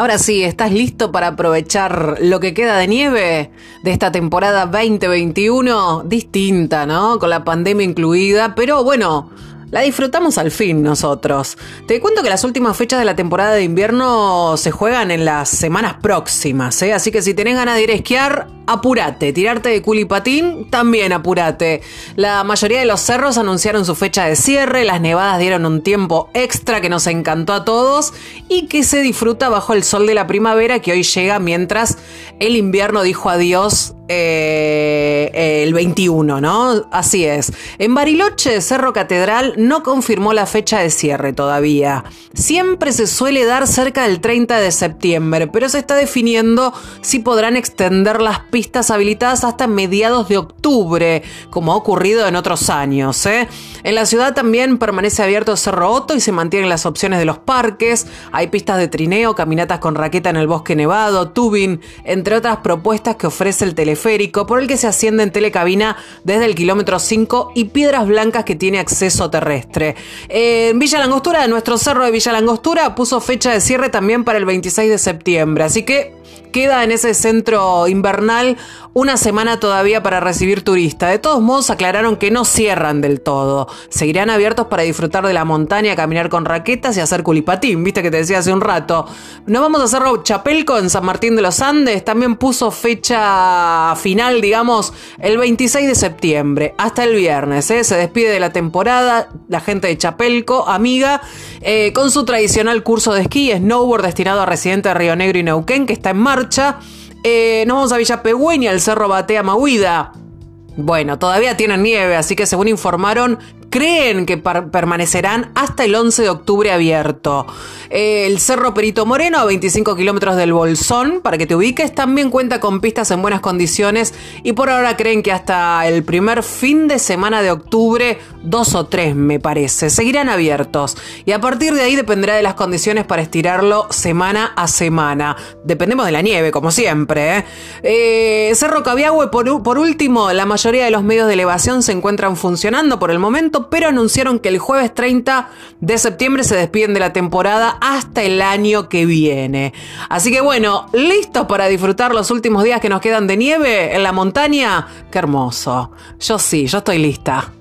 Ahora sí, ¿estás listo para aprovechar lo que queda de nieve de esta temporada 2021? Distinta, ¿no? Con la pandemia incluida, pero bueno la disfrutamos al fin nosotros. Te cuento que las últimas fechas de la temporada de invierno se juegan en las semanas próximas, ¿eh? así que si tenés ganas de ir a esquiar, apurate. Tirarte de culipatín, también apurate. La mayoría de los cerros anunciaron su fecha de cierre, las nevadas dieron un tiempo extra que nos encantó a todos y que se disfruta bajo el sol de la primavera que hoy llega mientras el invierno dijo adiós eh, el 21, ¿no? Así es. En Bariloche, Cerro Catedral no confirmó la fecha de cierre todavía. Siempre se suele dar cerca del 30 de septiembre, pero se está definiendo si podrán extender las pistas habilitadas hasta mediados de octubre, como ha ocurrido en otros años. ¿eh? En la ciudad también permanece abierto Cerro Otto y se mantienen las opciones de los parques. Hay pistas de trineo, caminatas con raqueta en el bosque nevado, tubing, entre otras propuestas que ofrece el teléfono por el que se asciende en telecabina desde el kilómetro 5 y Piedras Blancas que tiene acceso terrestre. En Villa Langostura, nuestro cerro de Villa Langostura, puso fecha de cierre también para el 26 de septiembre. Así que Queda en ese centro invernal una semana todavía para recibir turistas. De todos modos, aclararon que no cierran del todo. Seguirán abiertos para disfrutar de la montaña, caminar con raquetas y hacer culipatín, viste que te decía hace un rato. No vamos a hacerlo Chapelco en San Martín de los Andes. También puso fecha final, digamos, el 26 de septiembre, hasta el viernes. ¿eh? Se despide de la temporada la gente de Chapelco, amiga, eh, con su tradicional curso de esquí, snowboard destinado a residentes de Río Negro y Neuquén, que está en marcha eh, nos vamos a Villa Pegüeña, el Cerro Batea Mahuida. Bueno, todavía tienen nieve, así que según informaron, creen que permanecerán hasta el 11 de octubre abierto. el Cerro Perito Moreno, a 25 kilómetros del Bolsón, para que te ubiques, también cuenta con pistas en buenas condiciones y por ahora creen que hasta el primer fin de semana de octubre, dos o tres me parece, seguirán abiertos. Y a partir de ahí dependerá de las condiciones para estirarlo semana a semana. Dependemos de la nieve, como siempre. ¿eh? Eh, Cerro Cabiagüe, por, por último, la mayoría de los medios de elevación se encuentran funcionando por el momento pero anunciaron que el jueves 30 de septiembre se despiden de la temporada hasta el año que viene. Así que bueno, listos para disfrutar los últimos días que nos quedan de nieve en la montaña. Qué hermoso. Yo sí, yo estoy lista.